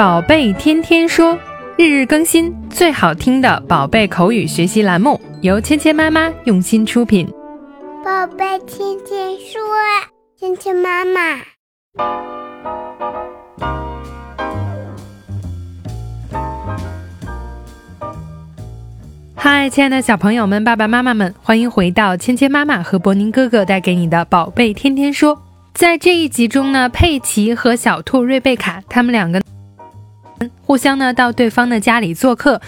宝贝天天说，日日更新，最好听的宝贝口语学习栏目，由芊芊妈妈用心出品。宝贝天天说，芊芊妈妈。嗨，亲爱的小朋友们、爸爸妈妈们，欢迎回到芊芊妈妈和博宁哥哥带给你的宝贝天天说。在这一集中呢，佩奇和小兔瑞贝卡他们两个。互相呢到对方的家里做客，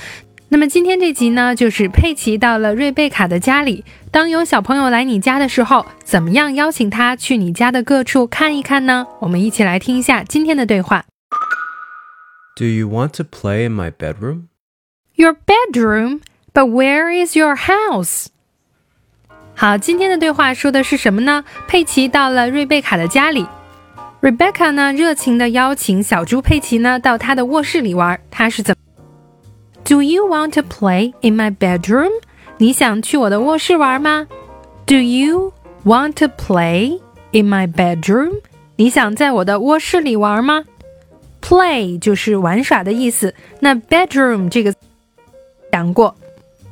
那么今天这集呢就是佩奇到了瑞贝卡的家里。当有小朋友来你家的时候，怎么样邀请他去你家的各处看一看呢？我们一起来听一下今天的对话。Do you want to play in my bedroom? Your bedroom, but where is your house? 好，今天的对话说的是什么呢？佩奇到了瑞贝卡的家里。Rebecca 呢，热情的邀请小猪佩奇呢到她的卧室里玩。她是怎？Do you want to play in my bedroom？你想去我的卧室玩吗？Do you want to play in my bedroom？你想在我的卧室里玩吗？Play 就是玩耍的意思。那 bedroom 这个讲过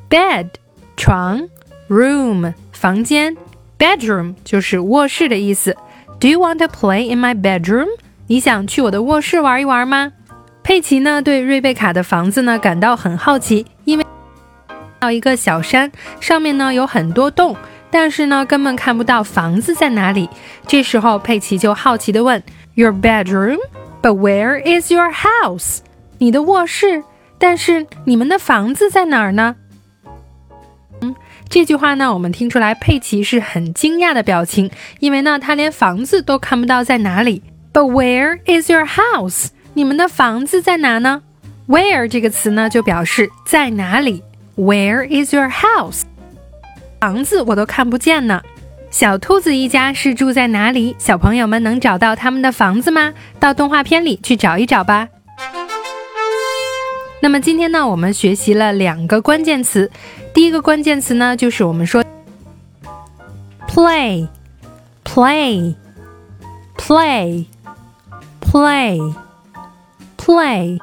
，bed 床，room 房间，bedroom 就是卧室的意思。Do you want to play in my bedroom？你想去我的卧室玩一玩吗？佩奇呢对瑞贝卡的房子呢感到很好奇，因为到一个小山上面呢有很多洞，但是呢根本看不到房子在哪里。这时候佩奇就好奇地问：Your bedroom？But where is your house？你的卧室，但是你们的房子在哪儿呢？这句话呢，我们听出来佩奇是很惊讶的表情，因为呢，他连房子都看不到在哪里。But where is your house？你们的房子在哪呢？Where 这个词呢，就表示在哪里。Where is your house？房子我都看不见呢。小兔子一家是住在哪里？小朋友们能找到他们的房子吗？到动画片里去找一找吧。那么今天呢，我们学习了两个关键词。第一个关键词呢，就是我们说 play play play play play。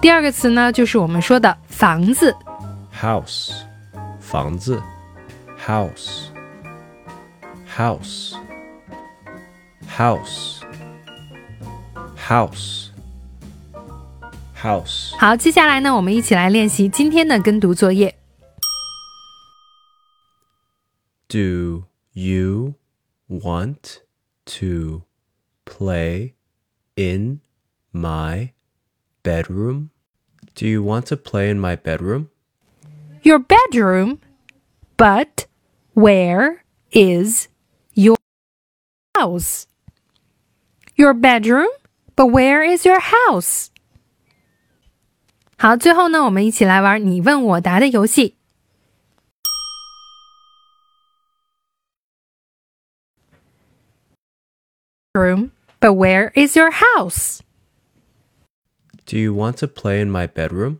第二个词呢，就是我们说的房子，house，房子 ，house，house，house，house。好，接下来呢，我们一起来练习今天的跟读作业。Do you want to play in my bedroom? Do you want to play in my bedroom? Your bedroom? But where is your house? Your bedroom? But where is your house? 好，最后呢，我们一起来玩你问我答的游戏。room, but where is your house? Do you want to play in my bedroom?